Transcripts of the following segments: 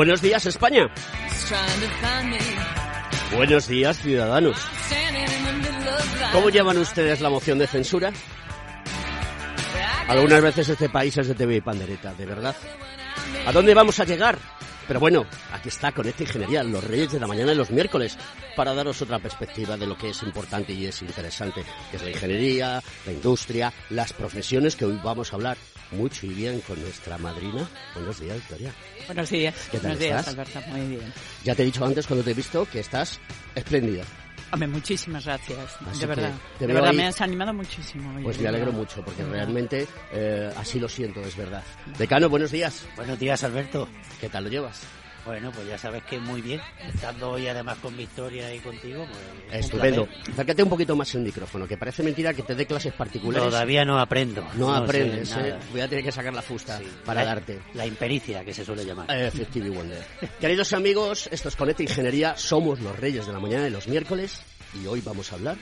Buenos días, España. Buenos días, ciudadanos. ¿Cómo llevan ustedes la moción de censura? Algunas veces este país es de TV y pandereta, de verdad. ¿A dónde vamos a llegar? Pero bueno, aquí está con esta Ingeniería, los Reyes de la Mañana de los miércoles, para daros otra perspectiva de lo que es importante y es interesante, que es la ingeniería, la industria, las profesiones que hoy vamos a hablar mucho y bien con nuestra madrina. Buenos días, Victoria. Buenos días. ¿Qué tal Buenos días, estás? Alberto. Muy bien. Ya te he dicho antes cuando te he visto que estás espléndida. Hombre, muchísimas gracias. Así de verdad. De verdad, ahí- me has animado muchísimo. hoy, Pues me alegro mucho porque realmente eh, así lo siento, es verdad. Decano, buenos días. Buenos días, Alberto. ¿Qué tal lo llevas? Bueno, pues ya sabes que muy bien. Estando hoy además con Victoria ahí contigo, pues. Estupendo. Acércate un poquito más el micrófono, que parece mentira que te dé clases particulares. Todavía no aprendo. No, aprendes. ¿eh? Voy a tener que sacar la fusta Sí. para La- darte. La impericia, que se suele llamar. Eh, Effective Wonder. Queridos amigos, esto es Conecta Ingeniería, somos los reyes de la mañana de los miércoles y hoy vamos a hablar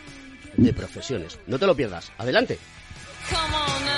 de profesiones. No te lo pierdas. Adelante. Come on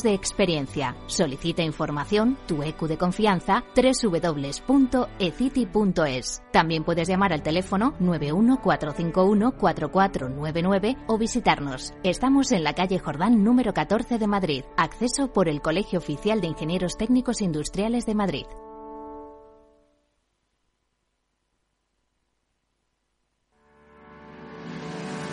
de experiencia. Solicita información, tu EQ de confianza, www.ecity.es. También puedes llamar al teléfono 914514499 o visitarnos. Estamos en la calle Jordán número 14 de Madrid. Acceso por el Colegio Oficial de Ingenieros Técnicos Industriales de Madrid.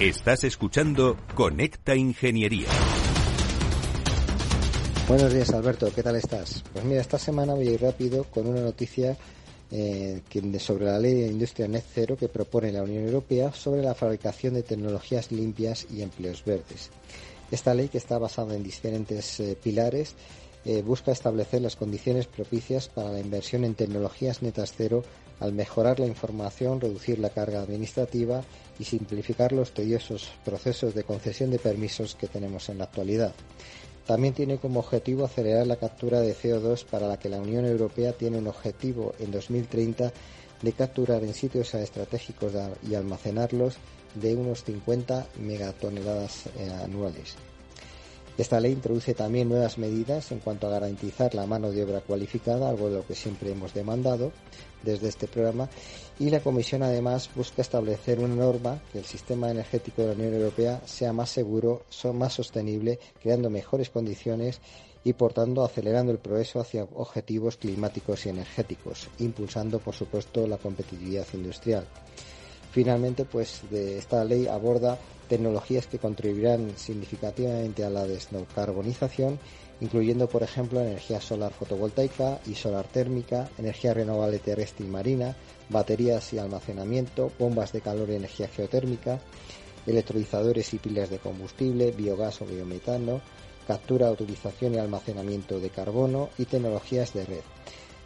Estás escuchando Conecta Ingeniería. Buenos días, Alberto. ¿Qué tal estás? Pues mira, esta semana voy a ir rápido con una noticia eh, sobre la ley de industria net cero que propone la Unión Europea sobre la fabricación de tecnologías limpias y empleos verdes. Esta ley, que está basada en diferentes eh, pilares, eh, busca establecer las condiciones propicias para la inversión en tecnologías netas cero al mejorar la información, reducir la carga administrativa y simplificar los tediosos procesos de concesión de permisos que tenemos en la actualidad. También tiene como objetivo acelerar la captura de CO2 para la que la Unión Europea tiene un objetivo en 2030 de capturar en sitios estratégicos y almacenarlos de unos 50 megatoneladas eh, anuales. Esta ley introduce también nuevas medidas en cuanto a garantizar la mano de obra cualificada, algo de lo que siempre hemos demandado desde este programa, y la Comisión además busca establecer una norma que el sistema energético de la Unión Europea sea más seguro, más sostenible, creando mejores condiciones y por tanto acelerando el progreso hacia objetivos climáticos y energéticos, impulsando por supuesto la competitividad industrial. Finalmente, pues esta ley aborda tecnologías que contribuirán significativamente a la descarbonización, incluyendo, por ejemplo, energía solar fotovoltaica y solar térmica, energía renovable terrestre y marina, baterías y almacenamiento, bombas de calor y energía geotérmica, electrolizadores y pilas de combustible, biogás o biometano, captura, utilización y almacenamiento de carbono y tecnologías de red.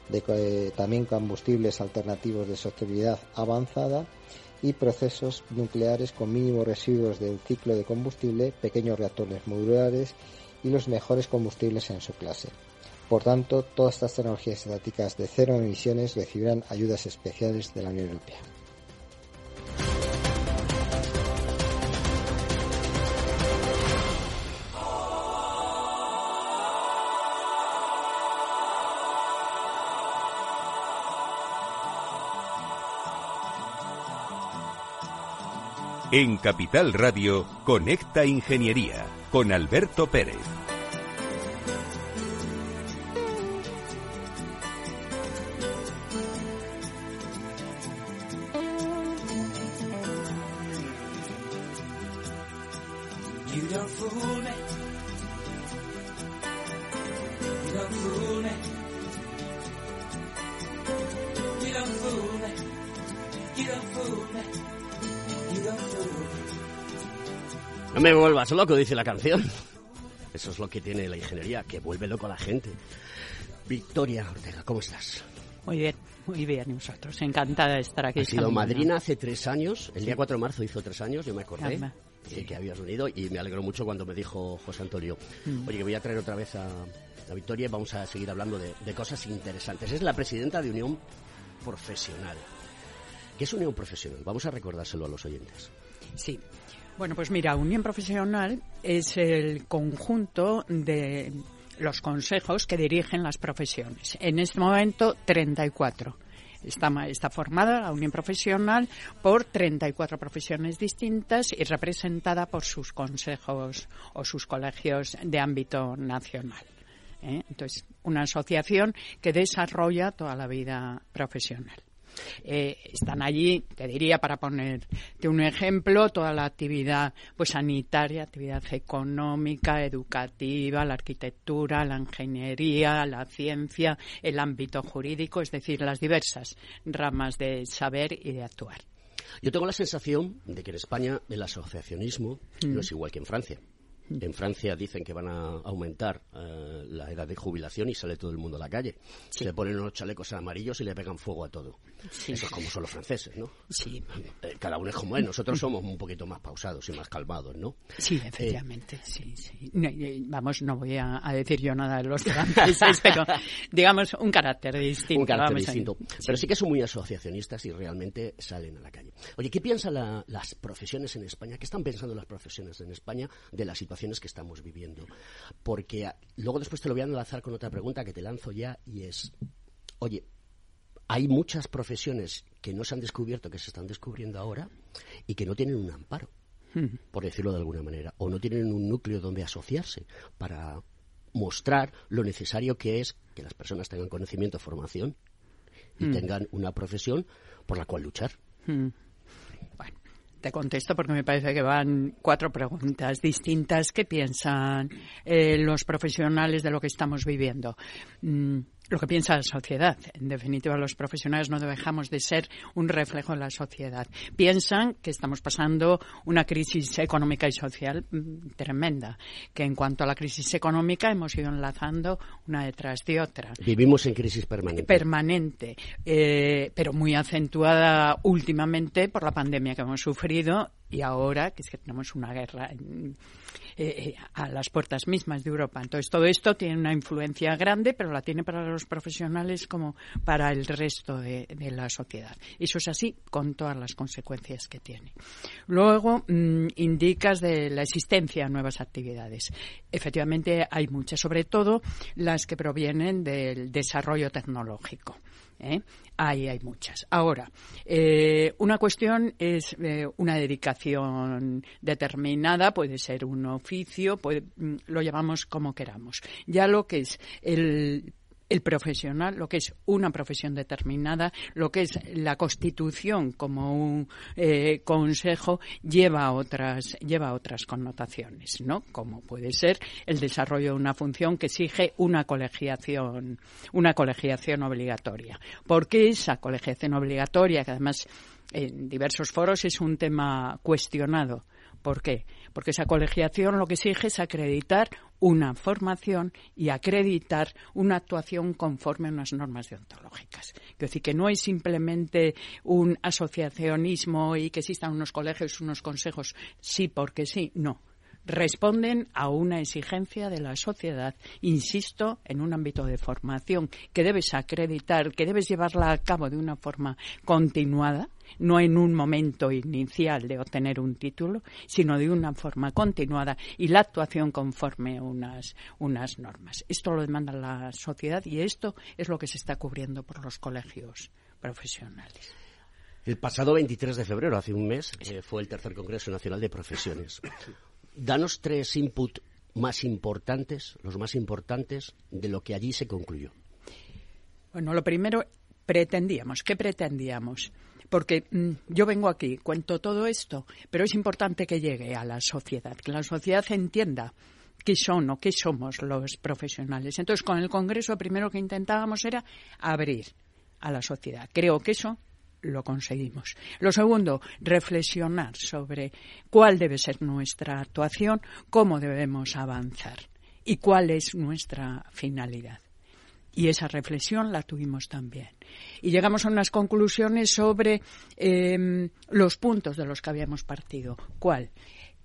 de eh, también combustibles alternativos de sostenibilidad avanzada y procesos nucleares con mínimos residuos del ciclo de combustible, pequeños reactores modulares y los mejores combustibles en su clase. Por tanto, todas estas tecnologías estáticas de cero emisiones recibirán ayudas especiales de la Unión Europea. En Capital Radio, Conecta Ingeniería con Alberto Pérez. Vuelvas loco, dice la canción. Eso es lo que tiene la ingeniería, que vuelve loco a la gente. Victoria Ortega, ¿cómo estás? Muy bien, muy bien. Y vosotros, encantada de estar aquí. Has sido madrina hace tres años, el día 4 de marzo hizo tres años, yo me acordé eh, que habías venido y me alegró mucho cuando me dijo José Antonio, Mm. oye, que voy a traer otra vez a, a Victoria y vamos a seguir hablando de, de cosas interesantes. Es la presidenta de Unión Profesional. ¿Qué es Unión Profesional? Vamos a recordárselo a los oyentes. Sí. Bueno, pues mira, Unión Profesional es el conjunto de los consejos que dirigen las profesiones. En este momento, 34. Está, está formada la Unión Profesional por 34 profesiones distintas y representada por sus consejos o sus colegios de ámbito nacional. ¿eh? Entonces, una asociación que desarrolla toda la vida profesional. Eh, están allí, te diría, para ponerte un ejemplo, toda la actividad pues sanitaria, actividad económica, educativa, la arquitectura, la ingeniería, la ciencia, el ámbito jurídico, es decir, las diversas ramas de saber y de actuar. Yo tengo la sensación de que en España el asociacionismo no es igual que en Francia. En Francia dicen que van a aumentar eh, la edad de jubilación y sale todo el mundo a la calle. Se le ponen unos chalecos amarillos y le pegan fuego a todo. Eso es como son los franceses, ¿no? Sí. Eh, cada uno es como es. Nosotros somos un poquito más pausados y más calmados, ¿no? Sí, efectivamente, sí, sí. No, eh, vamos, no voy a, a decir yo nada de los franceses, pero digamos un carácter distinto. un carácter distinto. Pero sí que son muy asociacionistas y realmente salen a la calle. Oye, ¿qué piensan la- las profesiones en España? ¿Qué están pensando las profesiones en España de las situaciones que estamos viviendo? Porque ah, luego después te lo voy a enlazar con otra pregunta que te lanzo ya y es, oye, hay muchas profesiones que no se han descubierto, que se están descubriendo ahora y que no tienen un amparo, por decirlo de alguna manera, o no tienen un núcleo donde asociarse para mostrar lo necesario que es que las personas tengan conocimiento, formación y Mm. tengan una profesión por la cual luchar. Mm. Bueno, te contesto porque me parece que van cuatro preguntas distintas. ¿Qué piensan eh, los profesionales de lo que estamos viviendo? Mm, lo que piensa la sociedad. En definitiva, los profesionales no dejamos de ser un reflejo de la sociedad. Piensan que estamos pasando una crisis económica y social mm, tremenda, que en cuanto a la crisis económica hemos ido enlazando una detrás de otra Vivimos en crisis permanente. permanente, eh, pero muy acentuada últimamente por la pandemia que hemos sufrido y ahora que es que tenemos una guerra en- eh, eh, a las puertas mismas de Europa. Entonces todo esto tiene una influencia grande, pero la tiene para los profesionales como para el resto de, la sociedad. Eso es así con todas las consecuencias que tiene. Luego mm, indicas de la existencia de nuevas actividades. Efectivamente hay muchas, sobre todo las que provienen del desarrollo tecnológico. ¿Eh? Ahí hay muchas. Ahora, eh, una cuestión es eh, una dedicación determinada, puede ser un oficio, puede- mm, lo llamamos como queramos. Ya lo que es el el profesional, lo que es una profesión determinada, lo que es la constitución como un eh, consejo, lleva otras, lleva otras connotaciones, ¿no? Como puede ser el desarrollo de una función que exige una colegiación, una colegiación obligatoria. ¿Por qué esa colegiación obligatoria, que además en diversos foros es un tema cuestionado? ¿Por qué? Porque esa colegiación lo que exige es acreditar una formación y acreditar una actuación conforme a unas normas deontológicas. Es decir, que no es simplemente un asociacionismo y que existan unos colegios, unos consejos, sí porque sí, no responden a una exigencia de la sociedad, insisto, en un ámbito de formación que debes acreditar, que debes llevarla a cabo de una forma continuada, no en un momento inicial de obtener un título, sino de una forma continuada y la actuación conforme unas, unas normas. Esto lo demanda la sociedad y esto es lo que se está cubriendo por los colegios profesionales. El pasado 23 de febrero, hace un mes, eh, fue el tercer Congreso Nacional de Profesiones danos tres inputs más importantes, los más importantes de lo que allí se concluyó. Bueno, lo primero, pretendíamos. ¿Qué pretendíamos? Porque mm, yo vengo aquí, cuento todo esto, pero es importante que llegue a la sociedad, que la sociedad entienda qué son o qué somos los profesionales. Entonces, con el Congreso, primero que intentábamos era abrir a la sociedad. Creo que eso lo conseguimos. Lo segundo, reflexionar sobre cuál debe ser nuestra actuación, cómo debemos avanzar y cuál es nuestra finalidad. Y esa reflexión la tuvimos también. Y llegamos a unas conclusiones sobre em, los puntos de los que habíamos partido. ¿Cuál?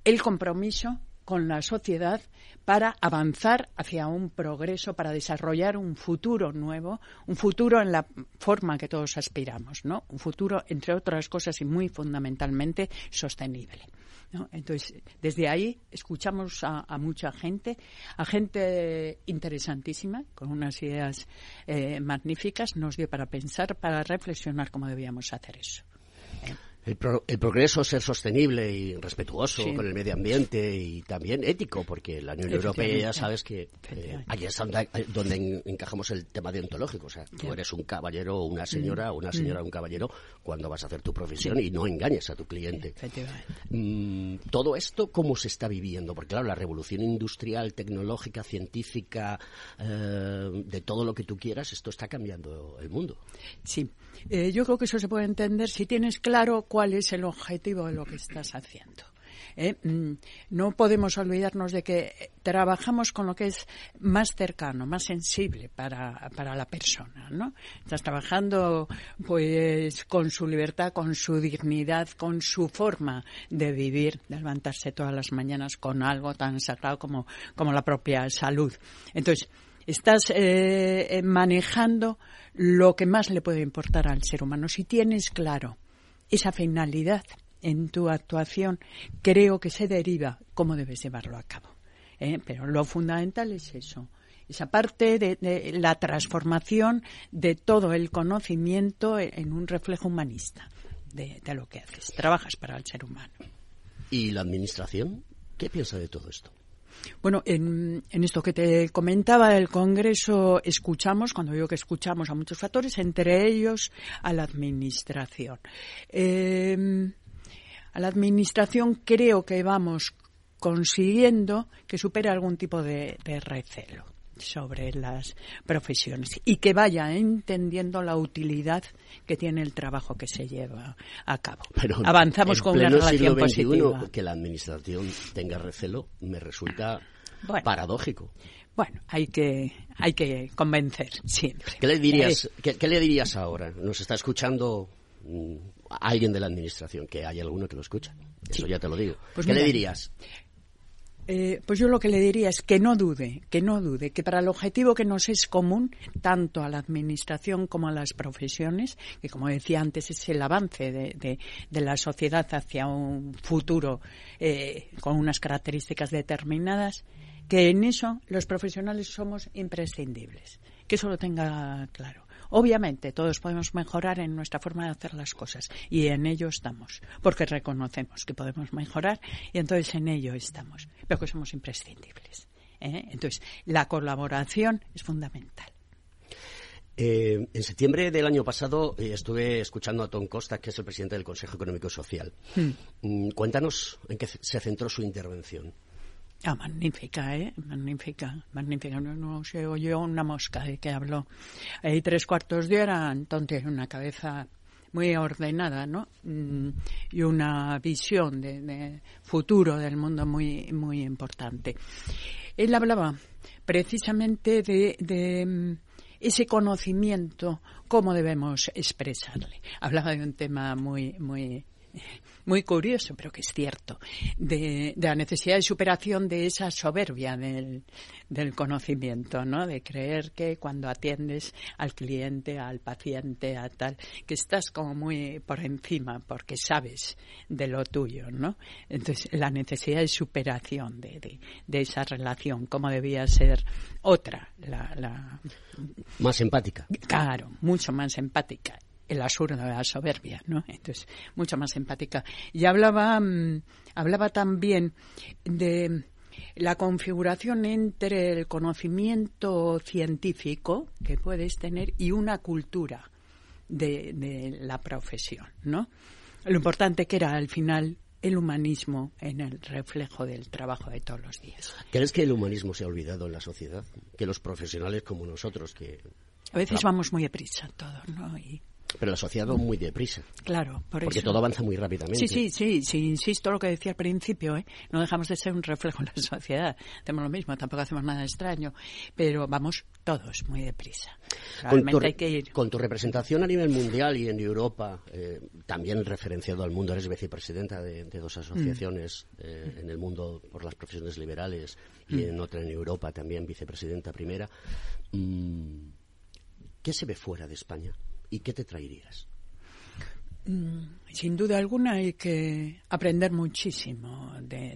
El compromiso con la sociedad para avanzar hacia un progreso, para desarrollar un futuro nuevo, un futuro en la forma que todos aspiramos, ¿no? Un futuro, entre otras cosas y muy fundamentalmente, sostenible. Entonces, desde ahí escuchamos a, mucha gente, a gente interesantísima, con unas ideas eh, magníficas, nos dio para pensar, para reflexionar cómo debíamos hacer eso el, progreso ser sostenible y respetuoso con el medio ambiente y también ético, porque la Unión Europea ya sabes que eh, ahí es donde, encajamos el tema deontológico. O sea, tú eres un caballero o una señora, o una mm. señora o un caballero cuando vas a hacer tu profesión y no engañes a tu cliente. Mm, todo esto, ¿cómo se está viviendo? Porque claro, la revolución industrial, tecnológica, científica, eh, de todo lo que tú quieras, esto está cambiando el mundo. Sí, eh, yo creo que eso se puede entender si tienes claro cuál es el objetivo de lo que estás haciendo. ¿eh? Mm, no podemos olvidarnos de que trabajamos con lo que es más cercano, más sensible para, para la persona, ¿no? Estás trabajando, pues, con su libertad, con su dignidad, con su forma de vivir, de levantarse todas las mañanas con algo tan sagrado como, como la propia salud. Entonces, estás eh, manejando lo que más le puede importar al ser humano. Si tienes claro esa finalidad en tu actuación, creo que se deriva cómo debes llevarlo a cabo. ¿eh? Pero lo fundamental es eso, esa parte de, la transformación de todo el conocimiento en un reflejo humanista de lo que haces. Trabajas para el ser humano. ¿Y la Administración? ¿Qué piensa de todo esto? Bueno, en, esto que te comentaba del Congreso, escuchamos, cuando digo que escuchamos a muchos factores, entre ellos a la Administración. Em, a la Administración creo que vamos consiguiendo que supere algún tipo de recelo sobre las profesiones y que vaya entendiendo la utilidad que tiene el trabajo que se lleva a cabo. Pero Avanzamos con una relación positiva. Que la administración tenga recelo me resulta paradójico. Bueno, hay que, hay que convencer siempre. ¿Qué le dirías, eh, qué, le dirías ahora? Nos está escuchando mm, alguien de la administración, que hay alguno que lo escucha. Eso ya te lo digo. Pues ¿Qué le dirías? Eh, pues yo lo que le diría es que no dude, que no dude, que para el objetivo que nos es común, tanto a la Administración como a las profesiones, que como decía antes es el avance de, la sociedad hacia un futuro eh, con unas características determinadas, que en eso los profesionales somos imprescindibles. Que eso lo tenga claro. Obviamente, todos podemos mejorar en nuestra forma de hacer las cosas y en ello estamos, porque reconocemos que podemos mejorar y entonces en ello estamos, pero que somos imprescindibles. ¿eh? Entonces, la colaboración es fundamental. Eh, en septiembre del año pasado eh, estuve escuchando a Tom Costa, que es el presidente del Consejo Económico y Social. Hmm. Mm, cuéntanos en qué se centró su intervención. Ah, magnífica, ¿eh? Magnífica, magnífica. No, se oyó una mosca de que habló. Hay tres cuartos de hora, entonces una cabeza muy ordenada, ¿no? Mm, y una visión de, futuro del mundo muy, muy importante. Él hablaba precisamente de, de mm, ese conocimiento, cómo debemos expresarle. Hablaba de un tema muy, muy muy curioso, pero que es cierto, de, de la necesidad de superación de esa soberbia del, del, conocimiento, ¿no? De creer que cuando atiendes al cliente, al paciente, a tal, que estás como muy por encima porque sabes de lo tuyo, ¿no? Entonces, la necesidad de superación de, de, de esa relación, cómo debía ser otra, la, la... Más empática. Claro, mucho más empática el absurdo de la soberbia, ¿no? Entonces, mucho más empática. Y hablaba, mmm, hablaba también de la configuración entre el conocimiento científico que puedes tener y una cultura de, de la profesión, ¿no? Lo importante que era al final el humanismo en el reflejo del trabajo de todos los días. ¿Crees que el humanismo se ha olvidado en la sociedad? Que los profesionales como nosotros, que... A veces vamos muy deprisa todos, ¿no? Y pero la sociedad va muy deprisa. Claro, por Porque eso. todo avanza muy rápidamente. Sí, sí, sí, sí, insisto lo que decía al principio, ¿eh? no dejamos de ser un reflejo en la sociedad. Hacemos lo mismo, tampoco hacemos nada extraño, pero vamos todos muy deprisa. Realmente con tu, hay que ir. Con tu representación a nivel mundial y en Europa, eh, también referenciado al mundo, eres vicepresidenta de, de dos asociaciones mm. eh, en el mundo por las profesiones liberales y mm. en otra en Europa también vicepresidenta primera. Mm, ¿Qué se ve fuera de España? ¿Y qué te traerías? Mm, sin duda alguna hay que aprender muchísimo de,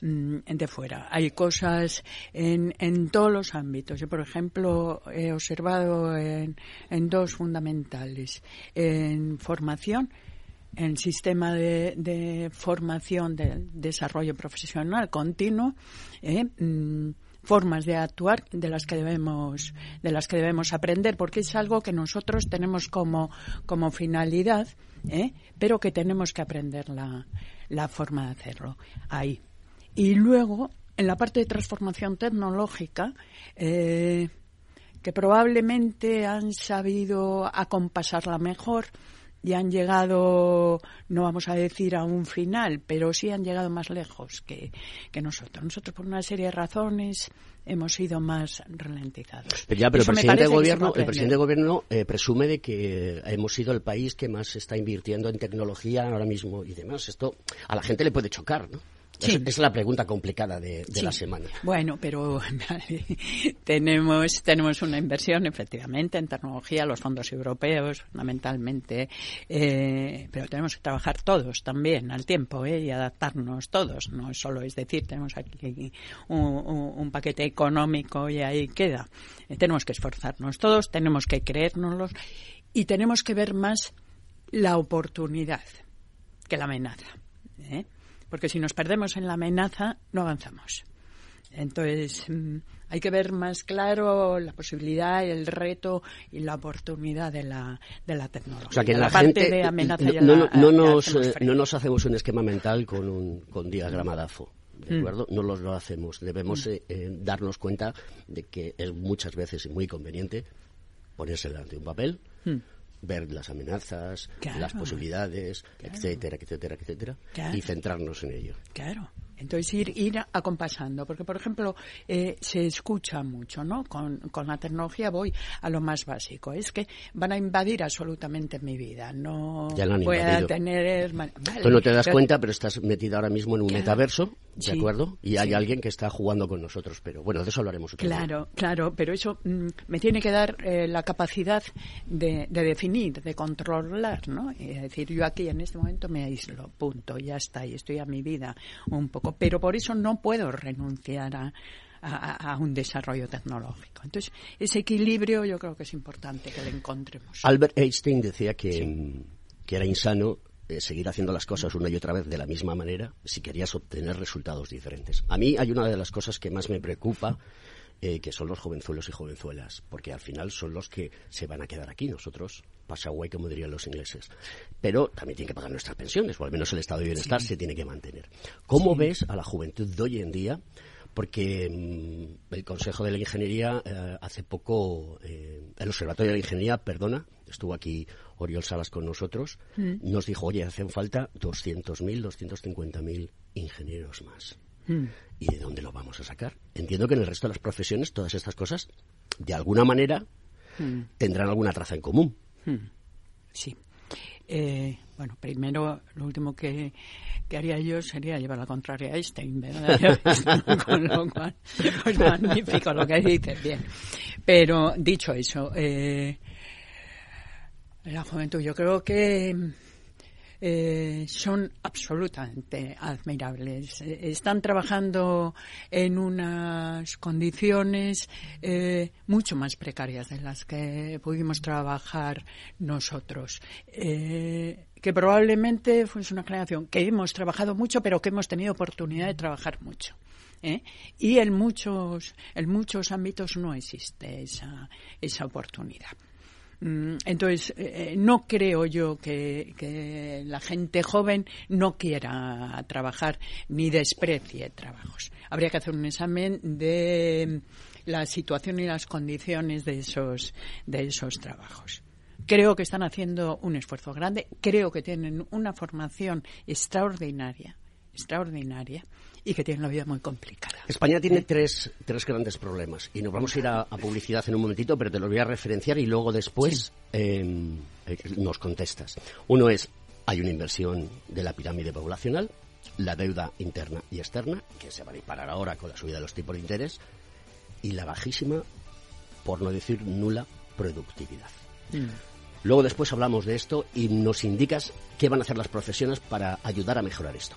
de, de fuera. Hay cosas en, en, todos los ámbitos. Yo, por ejemplo, he observado en, en dos fundamentales. En formación, en sistema de, de formación de desarrollo profesional continuo, eh, mmm, formas de actuar de las que debemos de las que debemos aprender porque es algo que nosotros tenemos como como finalidad ¿eh? pero que tenemos que aprender la, la forma de hacerlo ahí y luego en la parte de transformación tecnológica eh, que probablemente han sabido acompasarla mejor y han llegado, no vamos a decir a un final, pero sí han llegado más lejos que, que nosotros. Nosotros, por una serie de razones, hemos sido más ralentizados. Pero ya, pero el presidente, de gobierno, el presidente de gobierno eh, presume de que hemos sido el país que más está invirtiendo en tecnología ahora mismo y demás. Esto a la gente le puede chocar, ¿no? Sí. Es la pregunta complicada de, de sí. la semana. Bueno, pero tenemos, tenemos una inversión, efectivamente, en tecnología, los fondos europeos, fundamentalmente, eh, pero tenemos que trabajar todos también al tiempo ¿eh? y adaptarnos todos. No solo es decir, tenemos aquí un, un, un paquete económico y ahí queda. Eh, tenemos que esforzarnos todos, tenemos que creérnoslos y tenemos que ver más la oportunidad que la amenaza. ¿eh? Porque si nos perdemos en la amenaza no avanzamos. Entonces, hay que ver más claro la posibilidad, el reto y la oportunidad de la, de la tecnología. O sea, que la, la parte gente, de amenaza no, no, la, no, nos, hacemos no nos hacemos un esquema mental con un con diagrama DAFO. ¿De Mm. acuerdo? No lo hacemos. Debemos eh, eh, darnos cuenta de que es muchas veces muy conveniente ponerse delante de un papel, Mm. Ver las amenazas, Claro. las posibilidades, Claro. etcétera, etcétera, etcétera, Claro. y centrarnos en ello. Claro. Entonces ir, ir acompasando, porque por ejemplo eh, se escucha mucho, ¿no? Con, con la tecnología voy a lo más básico, es que van a invadir absolutamente mi vida, no voy a tener... Vale, Tú no te das pero- cuenta, pero estás metida ahora mismo en un Claro. metaverso, ¿de Sí, acuerdo? Y hay alguien que está jugando con nosotros, pero bueno, de eso hablaremos otro día. Claro, claro, pero eso mm, me tiene que dar eh, la capacidad de, de definir, de controlar, ¿no? Y es decir, yo aquí en este momento me aíslo, punto, ya está, y estoy a mi vida un poco. Pero por eso no puedo renunciar a, a- a un desarrollo tecnológico. Entonces, ese equilibrio yo creo que es importante que lo encontremos. Albert Einstein decía que, mm, que era insano eh, seguir haciendo las cosas una y otra vez de la misma manera si querías obtener resultados diferentes. A mí hay una de las cosas que más me preocupa, eh, que son los jovenzuelos y jovenzuelas, porque al final son los que se van a quedar aquí. Nosotros, pasa away, como dirían los ingleses. Pero también tienen que pagar nuestras pensiones, o al menos el estado de bienestar se tiene que mantener. ¿Cómo ves a la juventud de hoy en día? porque mm, el Consejo de la Ingeniería eh, hace poco, eh, el Observatorio de la Ingeniería, perdona, estuvo aquí Oriol Salas con nosotros, Mm. nos dijo, oye, hacen falta 200.000, 250.000 ingenieros más. Mm. ¿Y de dónde lo vamos a sacar? Entiendo que en el resto de las profesiones todas estas cosas, de alguna manera, Mm. tendrán alguna traza en común. Sí. Eh, bueno, primero, lo último que, que haría yo sería llevar la contraria a Einstein, ¿verdad? Con lo cual, pues magnífico lo que dices, bien. Pero, dicho eso, eh, la juventud, yo creo que eh, son absolutamente admirables. Eh, Están trabajando en unas condiciones eh, mucho más precarias de las que pudimos trabajar nosotros. Eh, que probablemente fue una creación que hemos trabajado mucho, pero que hemos tenido oportunidad de trabajar mucho. Y en muchos, en muchos ámbitos no existe esa, esa oportunidad. Mm, Entonces, eh, no creo yo que, que la gente joven no quiera trabajar ni desprecie trabajos. Habría que hacer un examen de la situación y las condiciones de esos, de esos trabajos. Creo que están haciendo un esfuerzo grande, creo que tienen una formación extraordinaria, extraordinaria, y que tienen la vida muy complicada. España tiene tres, tres grandes problemas y nos vamos a ir a, a publicidad en un momentito, pero te los voy a referenciar y luego después eh, eh, nos contestas. Uno es, hay una inversión de la pirámide poblacional, la deuda interna y externa, que se va a disparar ahora con la subida de los tipos de interés, y la bajísima, por no decir nula, productividad. Luego después hablamos de esto y nos indicas qué van a hacer las profesiones para ayudar a mejorar esto.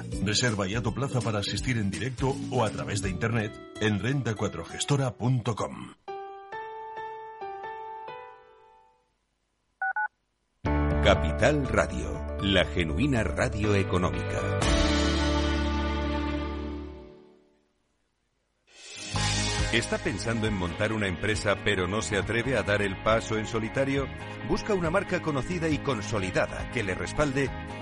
Reserva ya tu plaza para asistir en directo o a través de internet en renta4gestora.com. Capital Radio, la genuina radio económica. ¿Está pensando en montar una empresa pero no se atreve a dar el paso en solitario? Busca una marca conocida y consolidada que le respalde.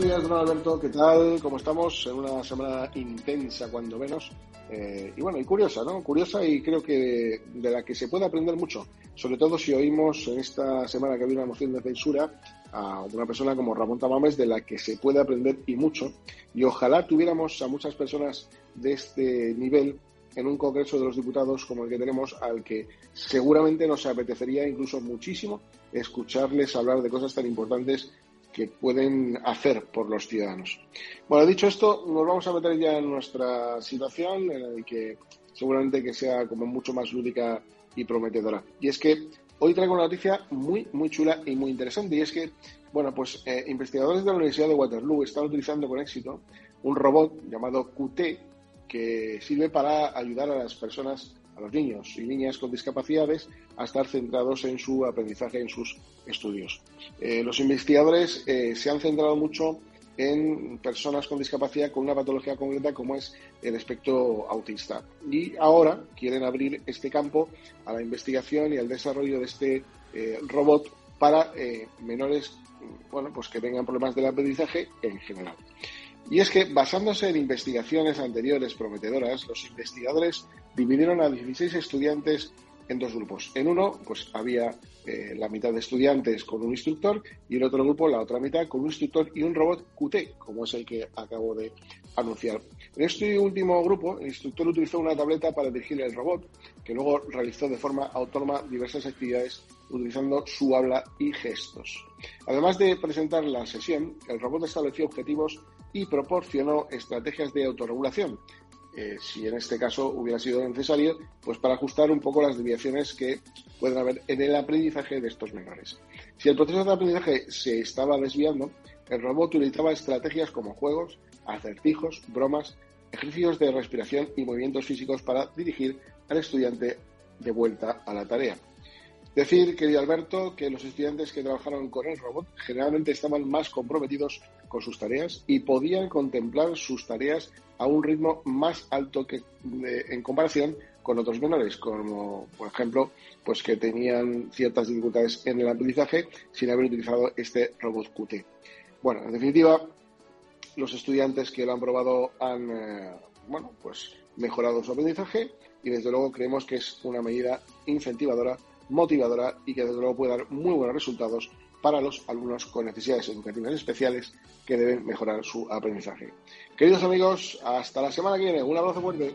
Buenos días, don Alberto. ¿Qué tal? ¿Cómo estamos? En una semana intensa, cuando menos. Eh, y bueno, y curiosa, ¿no? Curiosa y creo que de, la que se puede aprender mucho. Sobre todo si oímos en esta semana que había una moción de censura a una persona como Ramón Tamames, de la que se puede aprender y mucho. Y ojalá tuviéramos a muchas personas de este nivel en un Congreso de los Diputados como el que tenemos, al que seguramente nos apetecería incluso muchísimo escucharles hablar de cosas tan importantes que pueden hacer por los ciudadanos. Bueno, dicho esto, nos vamos a meter ya en nuestra situación, en la que seguramente que sea como mucho más lúdica y prometedora. Y es que hoy traigo una noticia muy, muy chula y muy interesante, y es que, bueno, pues eh, investigadores de la Universidad de Waterloo están utilizando con éxito un robot llamado QT que sirve para ayudar a las personas los niños y niñas con discapacidades a estar centrados en su aprendizaje, en sus estudios. Eh, los investigadores eh, se han centrado mucho en personas con discapacidad con una patología concreta como es el espectro autista. Y ahora quieren abrir este campo a la investigación y al desarrollo de este eh, robot para menores bueno, pues que tengan problemas del aprendizaje en general. Y es que, basándose en investigaciones anteriores prometedoras, los investigadores dividieron a 16 estudiantes en dos grupos. En uno, pues había eh, la mitad de estudiantes con un instructor y en otro grupo la otra mitad con un instructor y un robot QT, como es el que acabo de anunciar. En este último grupo, el instructor utilizó una tableta para dirigir el robot, que luego realizó de forma autónoma diversas actividades utilizando su habla y gestos. Además de presentar la sesión, el robot estableció objetivos y proporcionó estrategias de autorregulación, eh, si en este caso hubiera sido necesario, pues para ajustar un poco las desviaciones que pueden haber en el aprendizaje de estos menores. Si el proceso de aprendizaje se estaba desviando, el robot utilizaba estrategias como juegos, acertijos, bromas, ejercicios de respiración y movimientos físicos para dirigir al estudiante de vuelta a la tarea. Decir, querido Alberto, que los estudiantes que trabajaron con el robot generalmente estaban más comprometidos con sus tareas y podían contemplar sus tareas a un ritmo más alto que en comparación con otros menores, como por ejemplo, pues que tenían ciertas dificultades en el aprendizaje sin haber utilizado este robot QT. Bueno, en definitiva, los estudiantes que lo han probado han, eh, bueno, pues mejorado su aprendizaje y desde luego creemos que es una medida incentivadora motivadora y que desde luego puede dar muy buenos resultados para los alumnos con necesidades educativas especiales que deben mejorar su aprendizaje. Queridos amigos, hasta la semana que viene. Un abrazo fuerte.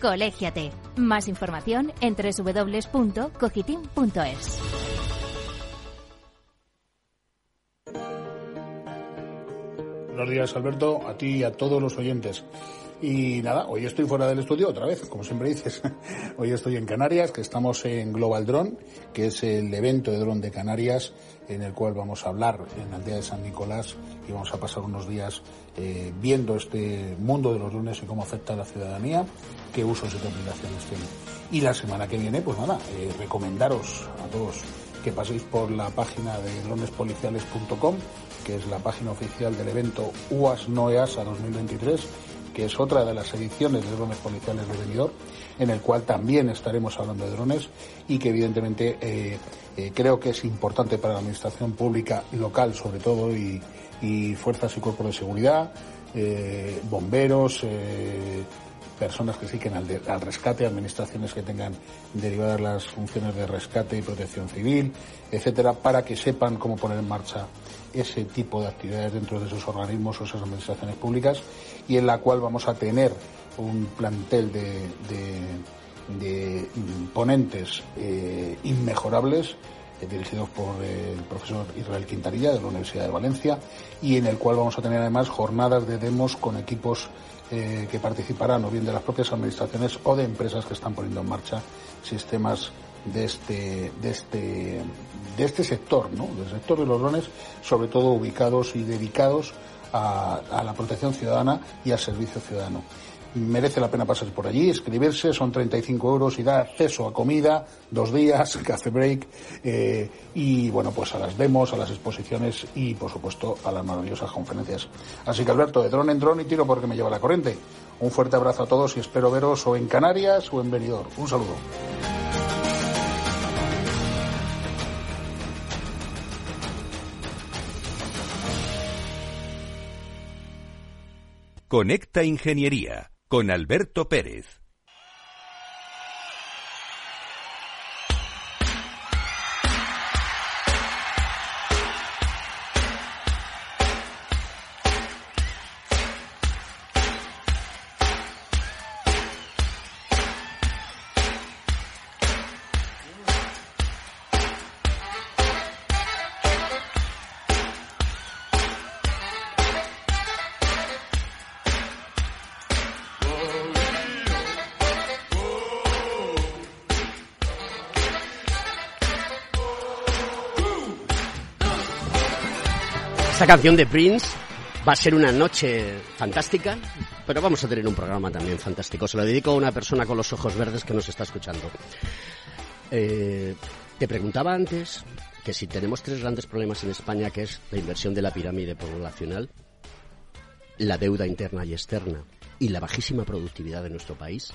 Colégiate. Más información en www.cogitim.es. Buenos días, Alberto, a ti y a todos los oyentes. Y nada, hoy estoy fuera del estudio otra vez, como siempre dices. Hoy estoy en Canarias, que estamos en Global Drone, que es el evento de dron de Canarias, en el cual vamos a hablar en la aldea de San Nicolás y vamos a pasar unos días eh, viendo este mundo de los drones y cómo afecta a la ciudadanía, qué usos y qué tiene. Y la semana que viene, pues nada, eh, recomendaros a todos que paséis por la página de dronespoliciales.com que es la página oficial del evento UAS No EASA 2023, que es otra de las ediciones de drones policiales de Benidorm, en el cual también estaremos hablando de drones y que evidentemente eh, creo que es importante para la administración pública local sobre todo y, fuerzas y cuerpos de seguridad, eh, bomberos, personas que siguen al, rescate, administraciones que tengan derivadas las funciones de rescate y protección civil, etcétera, para que sepan cómo poner en marcha ese tipo de actividades dentro de esos organismos o esas administraciones públicas y en la cual vamos a tener un plantel de, de, ponentes eh, inmejorables eh, dirigidos por el profesor Israel Quintanilla de la Universidad de Valencia y en el cual vamos a tener además jornadas de demos con equipos eh, que participarán o bien de las propias administraciones o de empresas que están poniendo en marcha sistemas de este, de este, de este sector, ¿no? del sector de los drones, sobre todo ubicados y dedicados a la protección ciudadana y al servicio ciudadano merece la pena pasar por allí, escribirse, son 35 euros y da acceso a comida, dos días, café break, eh, y bueno, pues a las demos, a las exposiciones y por supuesto a las maravillosas conferencias. Así que Alberto, de dron en dron y tiro porque me lleva la corriente. Un fuerte abrazo a todos y espero veros o en Canarias o en Benidorm. Un saludo. Conecta Ingeniería con Alberto Pérez. Esta canción de Prince va a ser una noche fantástica, pero vamos a tener un programa también fantástico. Se lo dedico a una persona con los ojos verdes que nos está escuchando. Eh, te preguntaba antes que si tenemos tres grandes problemas en España, que es la inversión de la pirámide poblacional, la deuda interna y externa y la bajísima productividad de nuestro país,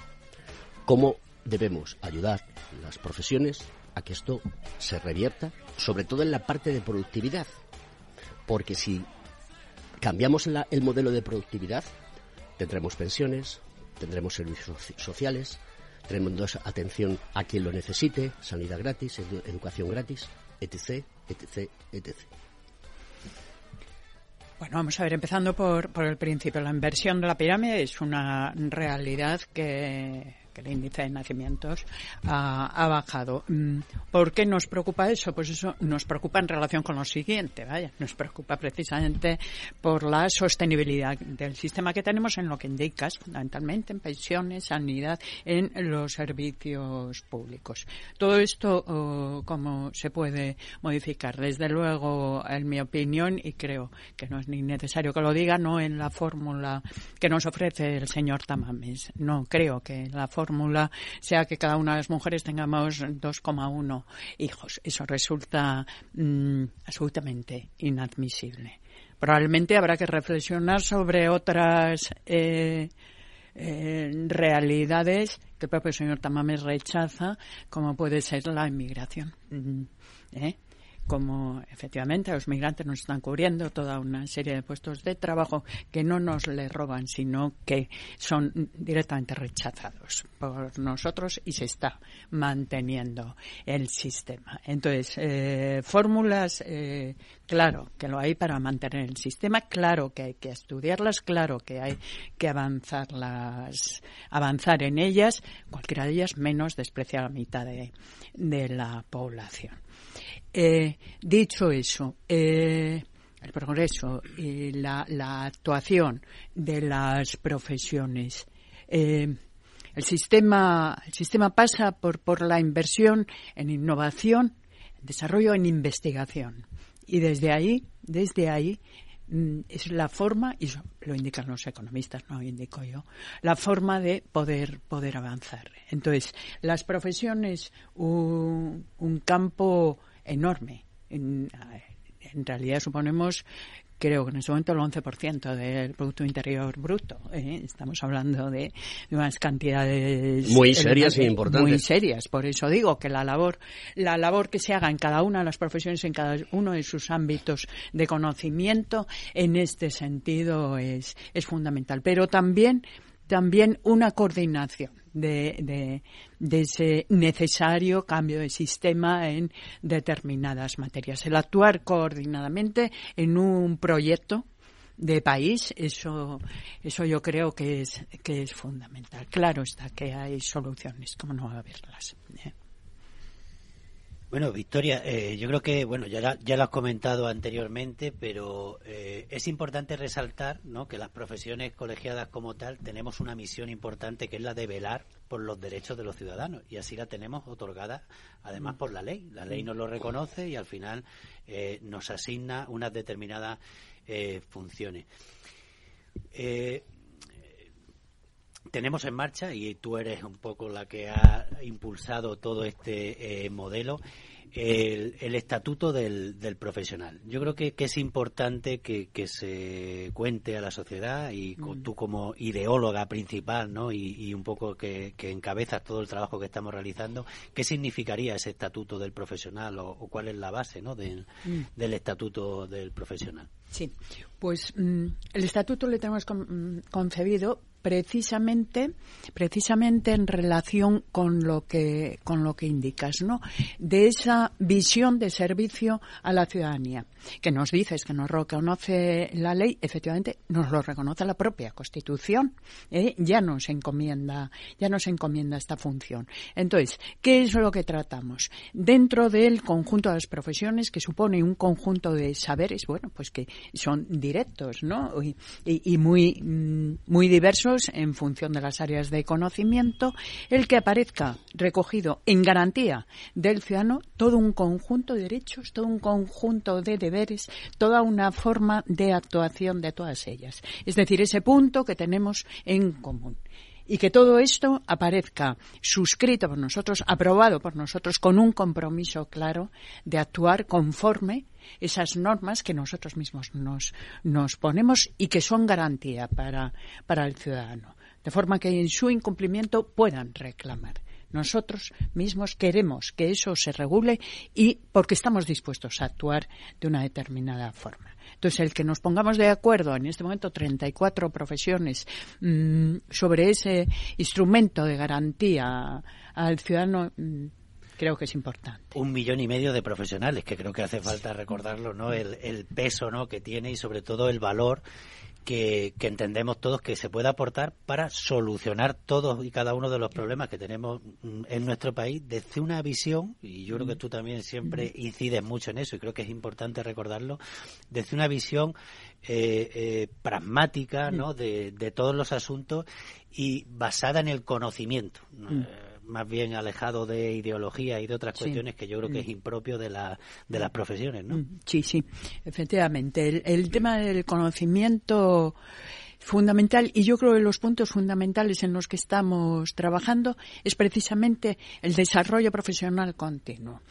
¿cómo debemos ayudar las profesiones a que esto se revierta, sobre todo en la parte de productividad? Porque si cambiamos la, el modelo de productividad, tendremos pensiones, tendremos servicios sociales, tendremos atención a quien lo necesite, sanidad gratis, edu educación gratis, etc., etc., etc. Bueno, vamos a ver, empezando por, por el principio. La inversión de la pirámide es una realidad el índice de nacimientos ha, ha, bajado. Mm, ¿Por qué nos preocupa eso? Pues eso nos preocupa en relación con lo siguiente, vaya, nos preocupa precisamente por la sostenibilidad del sistema que tenemos en lo que indicas, fundamentalmente en pensiones, sanidad, en los servicios públicos. Todo esto, oh, ¿cómo se puede modificar? Desde luego, en mi opinión, y creo que no es ni necesario que lo diga, no en la fórmula que nos ofrece el señor Tamames. No creo que la fórmula fórmula sea que cada una de las mujeres tengamos 2,1 hijos. Eso resulta mm, absolutamente inadmisible. Probablemente habrá que reflexionar sobre otras eh, eh, realidades que el propio señor Tamames rechaza, como puede ser la inmigración. Mm, ¿eh? Como efectivamente los migrantes nos están cubriendo toda una serie de puestos de trabajo que no nos le roban, sino que son directamente rechazados por nosotros y se está manteniendo el sistema. Entonces, eh, fórmulas, eh, claro que lo hay para mantener el sistema, claro que hay que estudiarlas, claro que hay que avanzarlas, avanzar en ellas, cualquiera de ellas menos despreciar la mitad de la población. Eh, dicho eso, eh, el progreso y la, actuación de las profesiones. Eh, el sistema, el sistema pasa por, por la inversión en innovación, desarrollo, en investigación. Y desde ahí, desde ahí, mm, es la forma, y lo indican los economistas, no lo indico yo, la forma de poder, poder avanzar. Entonces, las profesiones, un campo enorme. En, en realidad suponemos creo que en ese momento el 11% del Producto Interior Bruto. ¿eh? Estamos hablando de, unas cantidades muy serias e importantes. Muy serias. Por eso digo que la labor, la labor que se haga en cada una de las profesiones, en cada uno de sus ámbitos de conocimiento, en este sentido es, es fundamental. Pero también, también una coordinación de, de, ese necesario cambio de sistema en determinadas materias. El actuar coordinadamente en un proyecto de país, eso, eso yo creo que es, que es fundamental. Claro está que hay soluciones, como no va a haberlas. ¿eh? Bueno, Victoria, eh, yo creo que, bueno, ya, ya lo has comentado anteriormente, pero eh, es importante resaltar ¿no? que las profesiones colegiadas como tal tenemos una misión importante que es la de velar por los derechos de los ciudadanos y así la tenemos otorgada además por la ley. La ley nos lo reconoce y al final eh, nos asigna unas determinadas funciones. Tenemos en marcha, y tú eres un poco la que ha impulsado todo este modelo, el, estatuto del, profesional. Yo creo que, es importante que, se cuente a la sociedad y mm. tú como ideóloga principal ¿no? y, un poco que, encabezas todo el trabajo que estamos realizando, ¿qué significaría ese estatuto del profesional o, cuál es la base ¿no? del, mm. del estatuto del profesional? Sí, pues mm, el estatuto le tenemos concebido precisamente precisamente en relación con lo que con lo que indicas no de esa visión de servicio a la ciudadanía que nos dices que nos reconoce la ley efectivamente nos lo reconoce la propia constitución ¿eh? ya nos encomienda ya nos encomienda esta función. Entonces qué es lo que tratamos dentro del conjunto de las profesiones que supone un conjunto de saberes bueno pues que son directos no y, y muy mm, muy diversos en función de las áreas de conocimiento, el que aparezca recogido en garantía del ciudadano todo un conjunto de derechos, todo un conjunto de deberes, toda una forma de actuación de todas ellas. Es decir, ese punto que tenemos en común y que todo esto aparezca suscrito por nosotros, aprobado por nosotros, con un compromiso claro de actuar conforme esas normas que nosotros mismos nos, nos ponemos y que son garantía para, para el ciudadano, de forma que en su incumplimiento puedan reclamar. Nosotros mismos queremos que eso se regule y porque estamos dispuestos a actuar de una determinada forma. Entonces, el que nos pongamos de acuerdo en este momento 34 profesiones mmm, sobre ese instrumento de garantía al ciudadano mmm, creo que es importante. Un millón y medio de profesionales, que creo que hace falta recordarlo, ¿no? El peso, ¿no? Que tiene y sobre todo el valor que, entendemos todos que se puede aportar para solucionar todos y cada uno de los problemas que tenemos mm, en nuestro país desde una visión, y yo creo que tú también siempre incides mucho en eso y creo que es importante recordarlo, desde una visión eh, eh, pragmática ¿no? de, de, todos los asuntos y basada en el conocimiento. Mm más bien alejado de ideología y de otras cuestiones que yo creo que es mm. impropio de, la, de las profesiones, ¿no? Mm, sí, sí, efectivamente. El, tema del conocimiento fundamental y yo creo que los puntos fundamentales en los que estamos trabajando es precisamente el desarrollo profesional continuo.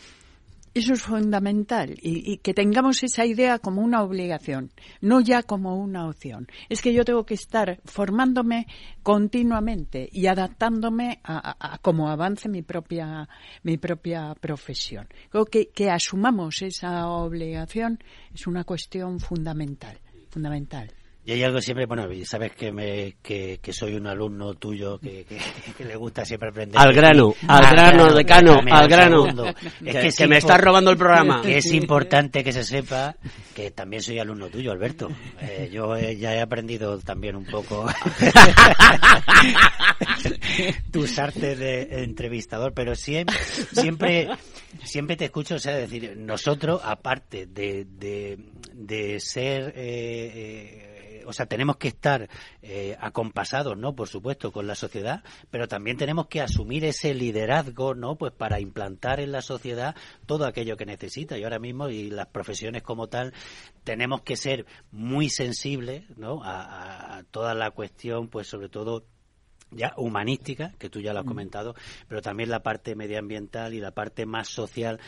Eso es fundamental y, que tengamos esa idea como una obligación, no ya como una opción. Es que yo tengo que estar formándome continuamente y adaptándome a, cómo avance mi propia, mi propia profesión. Creo que, que asumamos esa obligación es una cuestión fundamental, fundamental. Y hay algo siempre, bueno, sabes que, me, que, soy un alumno tuyo que, le gusta siempre aprender. Al grano, al, grano, decano, al grano. Es que, me estás robando el programa. Que es importante que se sepa que también soy alumno tuyo, Alberto. Eh, yo ya he aprendido también un poco tus artes de entrevistador, pero siempre, siempre, siempre te escucho, o sea, decir, nosotros, aparte de, de, de ser... Eh, eh, o sea, tenemos que estar eh, acompasados, ¿no? Por supuesto, con la sociedad, pero también tenemos que asumir ese liderazgo, ¿no? Pues para implantar en la sociedad todo aquello que necesita. Y ahora mismo, y las profesiones como tal, tenemos que ser muy sensibles, ¿no? A, a toda la cuestión, pues sobre todo ya humanística, que tú ya lo has mm. comentado, pero también la parte medioambiental y la parte más social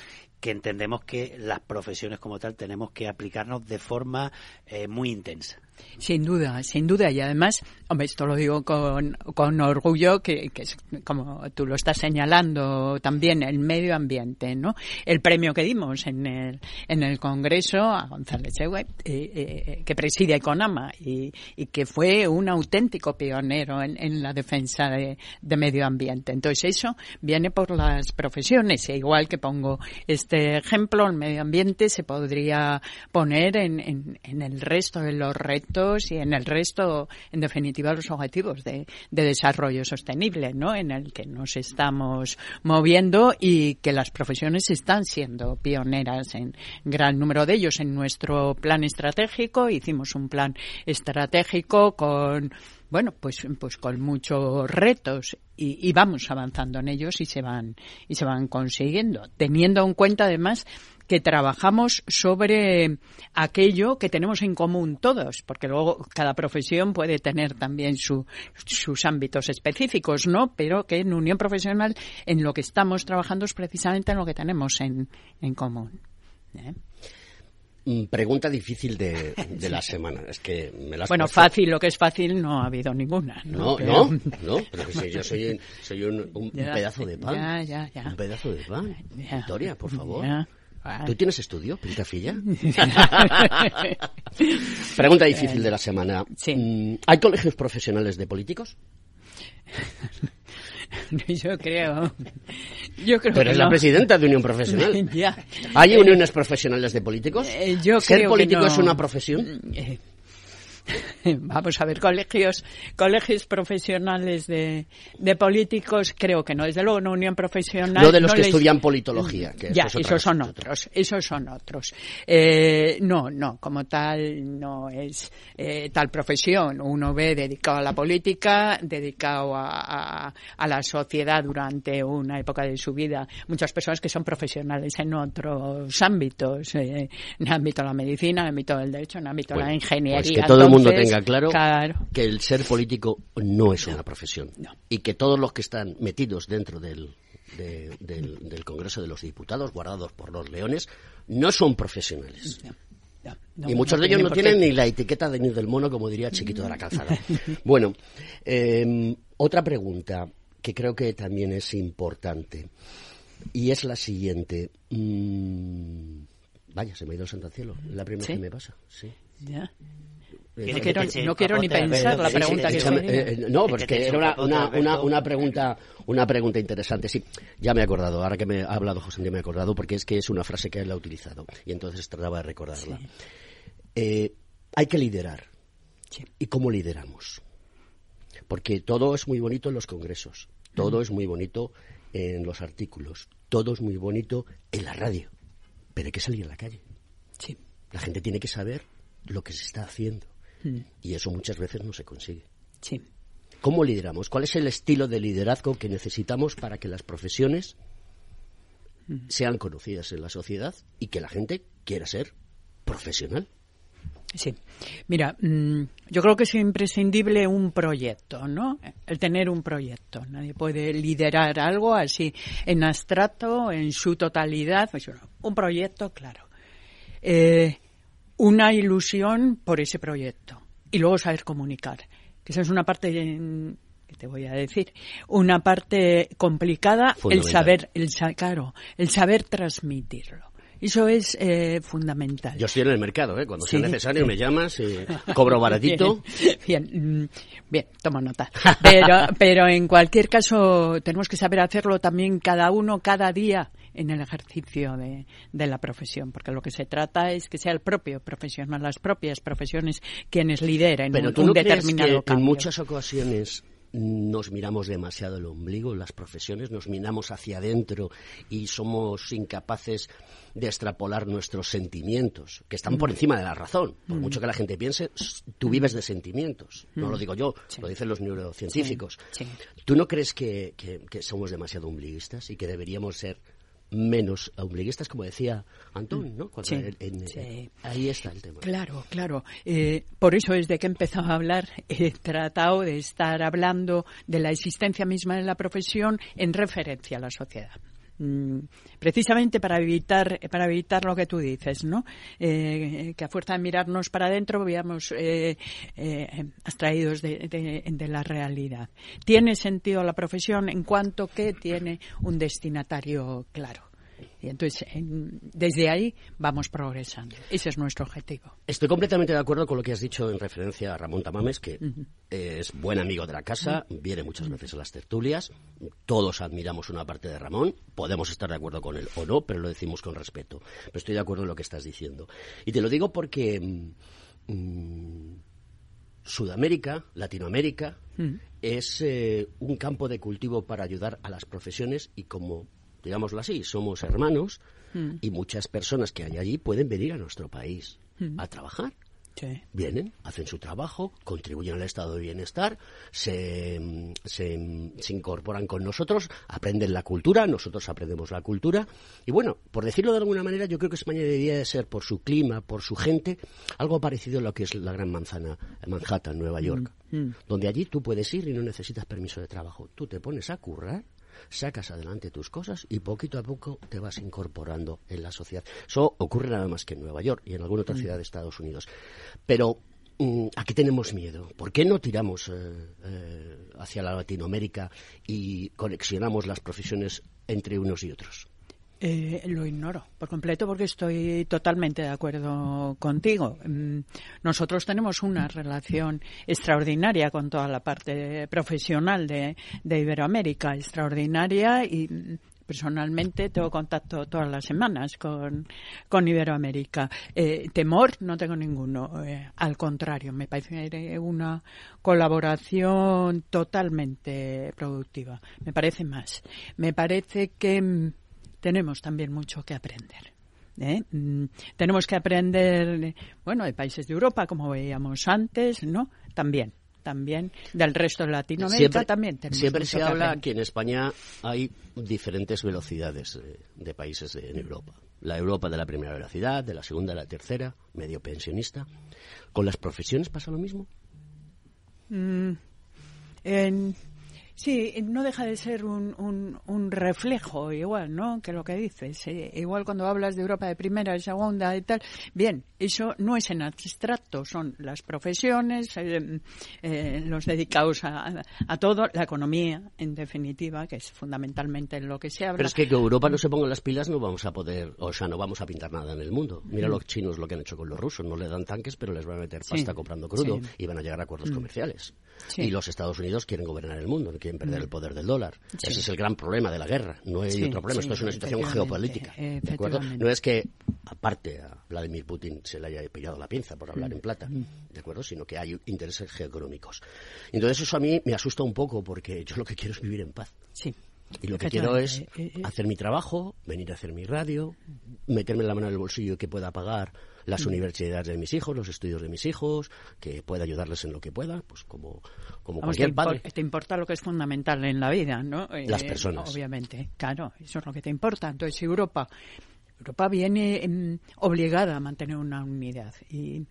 que entendemos que las profesiones como tal tenemos que aplicarnos de forma eh, muy intensa. Sin duda, sin duda. Y además, esto lo digo con, con orgullo, que, que, es, como tú lo estás señalando también, el medio ambiente, ¿no? El premio que dimos en el, en el Congreso a González Ewe, eh, eh, que preside Econama y, y, que fue un auténtico pionero en, en la defensa de, de, medio ambiente. Entonces, eso viene por las profesiones. E igual que pongo este ejemplo, el medio ambiente se podría poner en, en, en el resto de los retos proyectos y en el resto, en definitiva, los objetivos de, de desarrollo sostenible, ¿no? En el que nos estamos moviendo y que las profesiones están siendo pioneras en gran número de ellos. En nuestro plan estratégico hicimos un plan estratégico con bueno, pues, pues con muchos retos y, y, vamos avanzando en ellos y se van y se van consiguiendo, teniendo en cuenta además que trabajamos sobre aquello que tenemos en común todos, porque luego cada profesión puede tener también su, sus ámbitos específicos, ¿no? Pero que en unión profesional en lo que estamos trabajando es precisamente en lo que tenemos en, en común. ¿eh? Pregunta difícil de, de la semana. Es que me las bueno, fácil, lo que es fácil no ha habido ninguna. No, no, pero... no, no, pero si yo soy, soy un, un ya, pedazo de pan. Ya, ya, ya. Un pedazo de pan. Victoria, por favor. ¿Tú tienes estudio, Pintafilla? Pregunta difícil de la semana. Sí. ¿Hay colegios profesionales de políticos? Yo creo. Yo creo Pero que es no. la presidenta de Unión Profesional. ya. ¿Hay uniones profesionales de políticos? Eh, yo ¿Ser creo que político no. es una profesión? Eh, Vamos a ver, colegios, colegios profesionales de, de políticos, creo que no. Desde luego, una unión profesional. No de los que les- estudian politología. Que ya, es esos son otros, esos son otros. Eh, no, no, como tal, no es eh, tal profesión. Uno ve dedicado a la política, dedicado a, a- a la sociedad durante una época de su vida. Muchas personas que son profesionales en otros ámbitos, eh, en el ámbito de la medicina, en el ámbito del derecho, en el ámbito de la ingeniería. Pues el mundo tenga claro, claro, que el ser político no es una profesión. No. Y que todos los que están metidos dentro del, de- del, del Congreso de los Diputados, guardados por los leones, no son profesionales. no, no, y muchos no de ellos no tienen ni la etiqueta de ni del mono, como diría Chiquito de la Calzada. bueno, eh, otra pregunta que creo que también es importante y es la siguiente. Mm, vaya, se me ha ido el santo al cielo. La primera ¿Sí? que me pasa. Sí. Ya. No quiero, que no quiero ni pensar la pregunta que eh, eh, no, porque era una, pregunta una pregunta interesante. Sí, ya me he acordado. Ahora que me ha hablado José, ya me he acordado porque es que es una frase que él ha utilizado y entonces trataba de recordarla. Eh, hay que liderar. Sí. ¿Y cómo lideramos? Porque todo es muy bonito en los congresos, todo es muy bonito en los artículos, todo es muy bonito en la radio, pero hay que salir a la calle. Sí. La gente tiene que saber lo que se está haciendo Mm, y eso muchas veces no se consigue. sí. ¿Cómo lideramos? ¿Cuál es el estilo de liderazgo que necesitamos para que las profesiones sean conocidas en la sociedad y que la gente quiera ser profesional? Sí. Mira, mm, yo creo que es imprescindible un proyecto, ¿no? El tener un proyecto. Nadie puede liderar algo así en abstracto, en su totalidad. Pues, un proyecto, claro. Eh, una ilusión por ese proyecto. Y luego saber comunicar. Que esa es una parte en- que te voy a decir, una parte complicada, el saber, el claro, el saber transmitirlo. Eso es eh, fundamental. Yo estoy en el mercado, ¿eh? Cuando sea necesario sí. me llamas y cobro baratito. Bien, bien, mm, bien, toma nota. Pero, pero en cualquier caso tenemos que saber hacerlo también cada uno, cada día en el ejercicio de, de la profesión, porque lo que se trata es que sea el propio profesional, las propias profesiones quienes lideren Pero un, tú un no crees determinado en muchas ocasiones nos miramos demasiado el ombligo, las profesiones, nos miramos hacia adentro y somos incapaces de extrapolar nuestros sentimientos, que están Mm. por encima de la razón. Por mucho que la gente piense, tú vives de sentimientos. No Mm. lo digo yo, Sí. lo dicen los neurocientíficos. Sí, sí. ¿Tú no crees que, que- que somos demasiado ombliguistas y que deberíamos ser menos ombliguistas, como decía Antón, ¿no? Cuando Sí, en- en- sí. Ahí está el tema. Claro, claro. Eh, por eso, desde que he empezado a hablar, he tratado de estar hablando de la existencia misma de la profesión en referencia a la sociedad. Mm, precisamente para evitar para evitar lo que tú dices, ¿no? Eh, que a fuerza de mirarnos para adentro veamos eh, eh, abstraídos de, la realidad. Tiene sentido la profesión en cuanto que tiene un destinatario claro. Y entonces, en- desde ahí vamos progresando. Ese es nuestro objetivo. Estoy completamente de acuerdo con lo que has dicho en referencia a Ramón Tamames, que es buen amigo de la casa, viene muchas veces a las tertulias, todos admiramos una parte de Ramón, podemos estar de acuerdo con él o no, pero lo decimos con respeto. Pero estoy de acuerdo en lo que estás diciendo. Y te lo digo porque mm, mm, Sudamérica, Latinoamérica, Mm. es eh, un campo de cultivo para ayudar a las profesiones y como, digámoslo así, somos hermanos Mm. y muchas personas que hay allí pueden venir a nuestro país Mm. a trabajar. Sí. Vienen, hacen su trabajo, contribuyen al estado de bienestar, se, se, se incorporan con nosotros, aprenden la cultura, nosotros aprendemos la cultura. Y bueno, por decirlo de alguna manera, yo creo que España debería de ser, por su clima, por su gente, algo parecido a lo que es la Gran Manzana, Manhattan, Nueva York Mm. donde allí tú puedes ir y no necesitas permiso de trabajo. Tú te pones a currar, sacas adelante tus cosas y poquito a poco te vas incorporando en la sociedad. Eso ocurre nada más que en Nueva York y en alguna otra ciudad de Estados Unidos. Pero mm, aquí tenemos miedo. ¿Por qué no tiramos eh, eh, hacia la Latinoamérica y conexionamos las profesiones entre unos y otros? Eh, lo ignoro por completo porque estoy totalmente de acuerdo contigo. Mm, Nosotros tenemos una relación extraordinaria con toda la parte profesional de, de Iberoamérica, extraordinaria y mm, personalmente tengo contacto todas las semanas con, con Iberoamérica. Eh, temor no tengo ninguno, eh, al contrario, me parece una colaboración totalmente productiva. Me parece más. Me parece que mm, tenemos también mucho que aprender. ¿eh? Mm, Tenemos que aprender, bueno, de países de Europa, como veíamos antes, ¿no? También, también del resto de Latinoamérica también tenemos siempre mucho se que habla aprender. que en España hay diferentes velocidades eh, de países de- en Europa. La Europa de la primera velocidad, de la segunda, de la tercera, medio pensionista. ¿Con las profesiones pasa lo mismo? Mm, en- sí, no deja de ser un, un, un reflejo igual, ¿no? Que lo que dices. eh, igual cuando hablas de Europa de primera y segunda y tal. Bien, eso no es en abstracto, son las profesiones, eh, eh, los dedicados a, a todo, la economía, en definitiva, que es fundamentalmente en lo que se habla. Pero es que que Europa no se ponga las pilas no vamos a poder, o sea, no vamos a pintar nada en el mundo. Mira Mm. los chinos lo que han hecho con los rusos, no le dan tanques, pero les van a meter Sí, pasta comprando crudo sí. y van a llegar a acuerdos Mm. comerciales. Sí. Y los Estados Unidos quieren gobernar el mundo, no perder Mm. el poder del dólar. Sí. Ese es el gran problema de la guerra, no hay Sí, otro problema, sí, esto es una situación geopolítica. ¿de acuerdo? No es que, aparte, a Vladimir Putin se le haya pillado la pinza por hablar Mm. en plata, ¿de acuerdo? Sino que hay intereses geoeconómicos. Entonces eso a mí me asusta un poco porque yo lo que quiero es vivir en paz. Sí. Y lo que quiero es eh, eh. hacer mi trabajo, venir a hacer mi radio, meterme la mano en el bolsillo que pueda pagar las universidades de mis hijos, los estudios de mis hijos, que pueda ayudarles en lo que pueda, pues como, como Vamos, te, cualquier padre. te importa lo que es fundamental en la vida, ¿no? Eh, Las personas. Obviamente, claro, eso es lo que te importa. Entonces, Europa, Europa viene em, obligada a mantener una unidad y,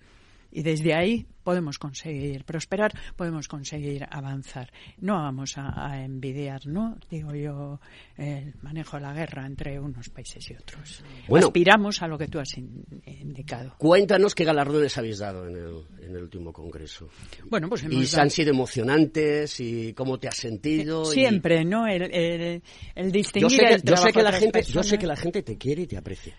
y desde ahí podemos conseguir prosperar, podemos conseguir avanzar. No vamos a, a envidiar, ¿no? Digo yo, el manejo de la guerra entre unos países y otros. Bueno. Aspiramos a lo que tú has in- indicado. Cuéntanos qué galardones habéis dado en el, en el último congreso. Bueno, pues y hemos si dado- han sido emocionantes y cómo te has sentido. y- Siempre, ¿no? El, el, el Yo distinguir sé, que, el yo sé que la gente, yo sé que la gente te quiere y te aprecia.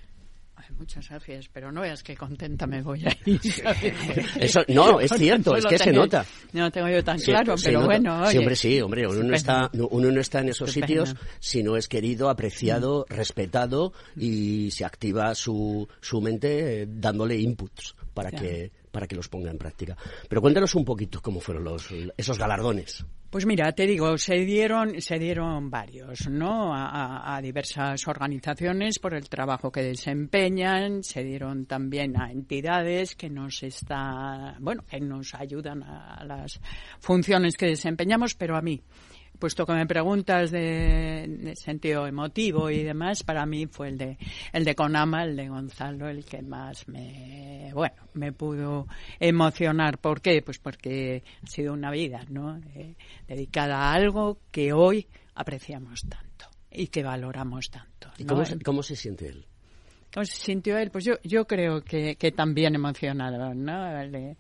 Muchas gracias, pero no veas qué contenta me voy a ir. Eso- no, es cierto, es que se nota. No lo tengo yo tan Sí, claro, pero nota. bueno, oye. Sí, hombre, sí, hombre, uno no, está, no- uno no está en esos sitios si no es querido, apreciado, respetado y se activa su, su mente eh, dándole inputs para Claro. que para que los ponga en práctica. Pero cuéntanos un poquito cómo fueron los, esos galardones. Pues mira, te digo, se dieron, se dieron varios, ¿no? A, a- a diversas organizaciones por el trabajo que desempeñan, se dieron también a entidades que nos está, bueno, que nos ayudan a, a las funciones que desempeñamos, pero a mí, puesto que me preguntas de, de sentido emotivo y demás, para mí fue el de el de Conama, el de Gonzalo, el que más me bueno me pudo emocionar. ¿Por qué? Pues porque ha sido una vida, ¿no? Eh, dedicada a algo que hoy apreciamos tanto y que valoramos tanto. ¿Y cómo, se, cómo se siente él? ¿Cómo se sintió él? Pues yo, yo creo que, que también emocionado, ¿no? Le,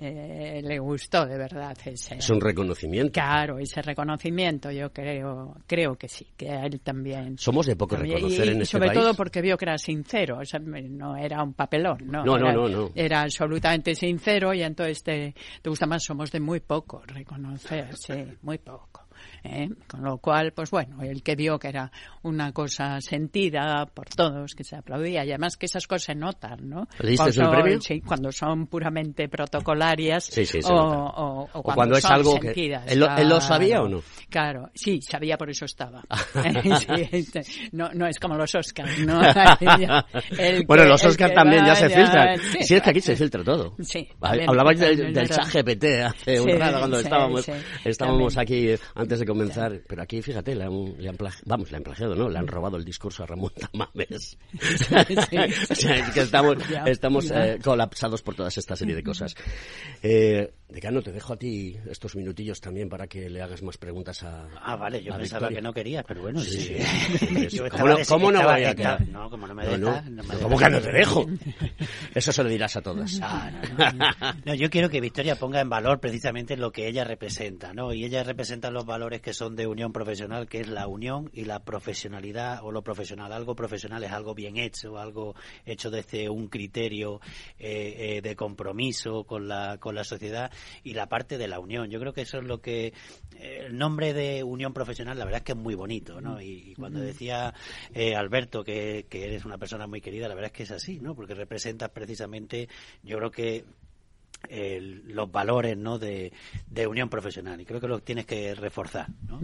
eh, le gustó de verdad ese. Es un reconocimiento. Claro, ese reconocimiento, yo creo, creo que sí, que a él también. Somos de poco también- reconocer y, en y este sobre país. todo porque vio que era sincero, o sea, no era un papelón, no. No, no, era, no, no. Era absolutamente sincero y entonces te, te gusta más, somos de muy poco reconocer, sí, muy poco. ¿Eh? Con lo cual, pues bueno, el que vio que era una cosa sentida por todos, que se aplaudía, y además que esas cosas se notan, ¿no? ¿Le diste Cuando el premio? son- Sí, cuando son puramente protocolarias Sí, sí, se o, nota. o- o O cuando, cuando es son algo que- sentidas. ¿Él lo- él lo sabía o no? Claro, sí, sabía, por eso estaba. Este, no, no es como los Oscars, ¿no? Bueno, que- los Oscars que también ya se filtran. sí, si es que aquí se filtra todo. Sí, Hablabais del, del chat. GPT hace un rato cuando estábamos, estábamos también. aquí antes de comenzar. Pero aquí, fíjate, le han, le han vamos, le han plagiado, ¿no? Le han robado el discurso a Ramón Tamames. o sea, es que estamos, Ya, estamos ya. eh, colapsados por toda esta serie de cosas. Eh, Decano, te dejo a ti estos minutillos también para que le hagas más preguntas a Ah, vale, yo pensaba Victoria. que no querías, pero bueno, Sí, sí. sí. Yo ¿Cómo no, cómo no voy a estaba- quedar? No, como no me No, no. me ¿Cómo que no te dejo? Eso se lo dirás a todas. Ah. No, yo quiero que Victoria ponga en valor precisamente lo que ella representa, ¿no? Y ella representa los valores que son de unión profesional, que es la unión y la profesionalidad o lo profesional. Algo profesional es algo bien hecho, algo hecho desde un criterio eh, eh, de compromiso con la, con la sociedad y la parte de la unión. Yo creo que eso es lo que eh, el nombre de unión profesional, la verdad es que es muy bonito, ¿no? Y, y cuando decía eh, Alberto que, que eres una persona muy querida, la verdad es que es así, ¿no? Porque representas precisamente, yo creo que los valores ¿no? de, de unión profesional y creo que los tienes que reforzar ¿no?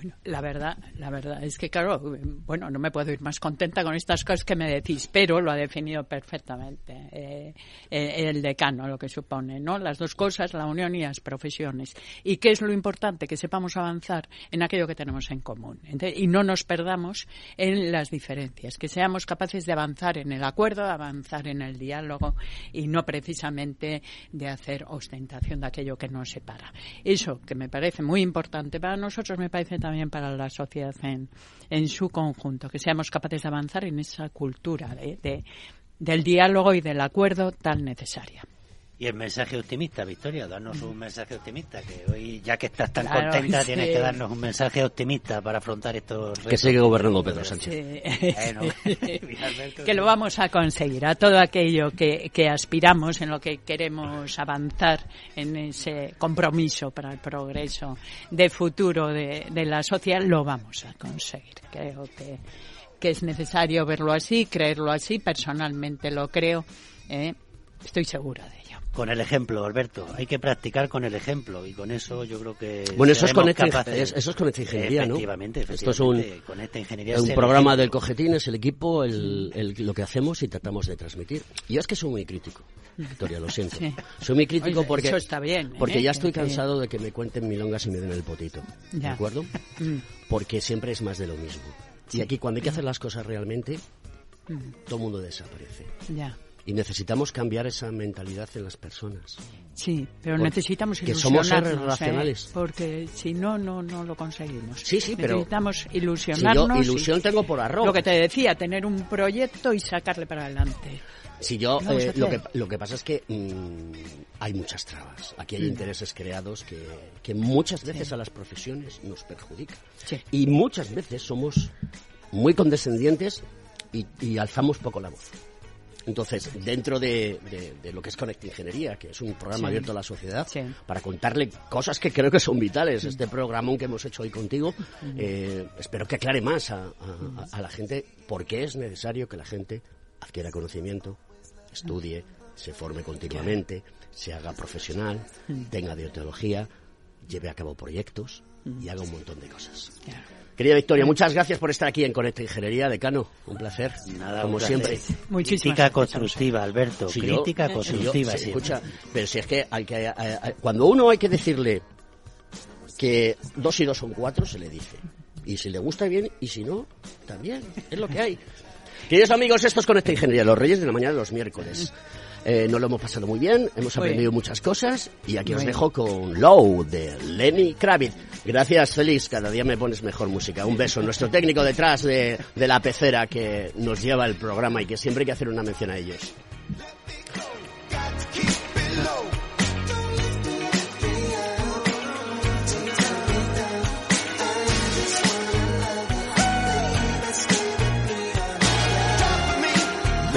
Bueno, la verdad, la verdad es que claro, bueno, no me puedo ir más contenta con estas cosas que me decís, pero lo ha definido perfectamente eh, eh, el decano, lo que supone, ¿no? Las dos cosas, la unión y las profesiones. ¿Y qué es lo importante? Que sepamos avanzar en aquello que tenemos en común y no nos perdamos en las diferencias, que seamos capaces de avanzar en el acuerdo, avanzar en el diálogo y no precisamente de hacer ostentación de aquello que nos separa. Eso que me parece muy importante para nosotros, me parece también para la sociedad en, en su conjunto, que seamos capaces de avanzar en esa cultura de- del diálogo y del acuerdo tan necesaria. Y el mensaje optimista Victoria danos un mensaje optimista que hoy ya que estás tan Claro, contenta sí. tienes que darnos un mensaje optimista para afrontar estos Que retos. sigue gobernando Pedro Sánchez. Bueno, que lo vamos a conseguir, a todo aquello que, que aspiramos, en lo que queremos avanzar, en ese compromiso para el progreso de futuro de, de la sociedad, lo vamos a conseguir. Creo que, que es necesario verlo así, creerlo así, personalmente lo creo, ¿eh? estoy segura de. Con el ejemplo Alberto hay que practicar con el ejemplo y con eso yo creo que Bueno, eso es, seremos con esta, capaces- es- eso es con esta ingeniería, ¿no? efectivamente, Esto es un, efectivamente, con esta ingeniería un es el programa del Cogetín, es el equipo, el, el- lo que hacemos y tratamos de transmitir. Y yo es que soy muy crítico, Victoria, lo siento. Sí. Soy muy crítico Oye, porque, eso está bien, ¿eh? porque ya estoy cansado de que me cuenten milongas y me den el potito. ¿De Ya. acuerdo? Mm. Porque siempre es más de lo mismo. Y aquí cuando hay que hacer las cosas realmente, Mm. todo el mundo desaparece. Ya. Y necesitamos cambiar esa mentalidad en las personas. Sí, pero Porque- necesitamos que somos seres ¿eh? racionales. porque si no, no, no lo conseguimos. Sí, sí, pero- necesitamos Si ilusionarnos. yo ilusión y- tengo por arroz. Lo que te decía, tener un proyecto y sacarle para adelante. Si yo, ¿Qué vamos eh, lo, que, lo que pasa es que mm, hay muchas trabas. Aquí hay Mm. intereses creados que, que muchas veces a las profesiones nos perjudican. Sí. Y muchas veces somos muy condescendientes y, y alzamos poco la voz. Entonces, dentro de, de- de lo que es Conecta Ingeniería, que es un programa Sí. abierto a la sociedad, Sí. para contarle cosas que creo que son vitales, este programón que hemos hecho hoy contigo, eh, espero que aclare más a, a- a la gente por qué es necesario que la gente adquiera conocimiento, estudie, se forme continuamente, se haga profesional, tenga deontología, lleve a cabo proyectos y haga un montón de cosas. Querida Victoria, muchas gracias por estar aquí en Conecta Ingeniería, decano. Un placer, Nada, como placer. siempre. Muchísimas crítica gracias. constructiva Alberto Si crítica yo- constructiva si- escucha, pero si es que, hay que cuando uno hay que decirle que dos y dos son cuatro, se le dice. Y si le gusta bien, y si no, también. Es lo que hay. Queridos amigos, esto es Conecta Ingeniería, los Reyes de la Mañana de los miércoles. Eh, nos lo hemos pasado muy bien, hemos Muy aprendido bien. muchas cosas y aquí os dejo con Low de Lenny Kravitz. Gracias, Félix, cada día me pones mejor música. Un beso, nuestro técnico detrás de, de la pecera que nos lleva el programa y que siempre hay que hacer una mención a ellos.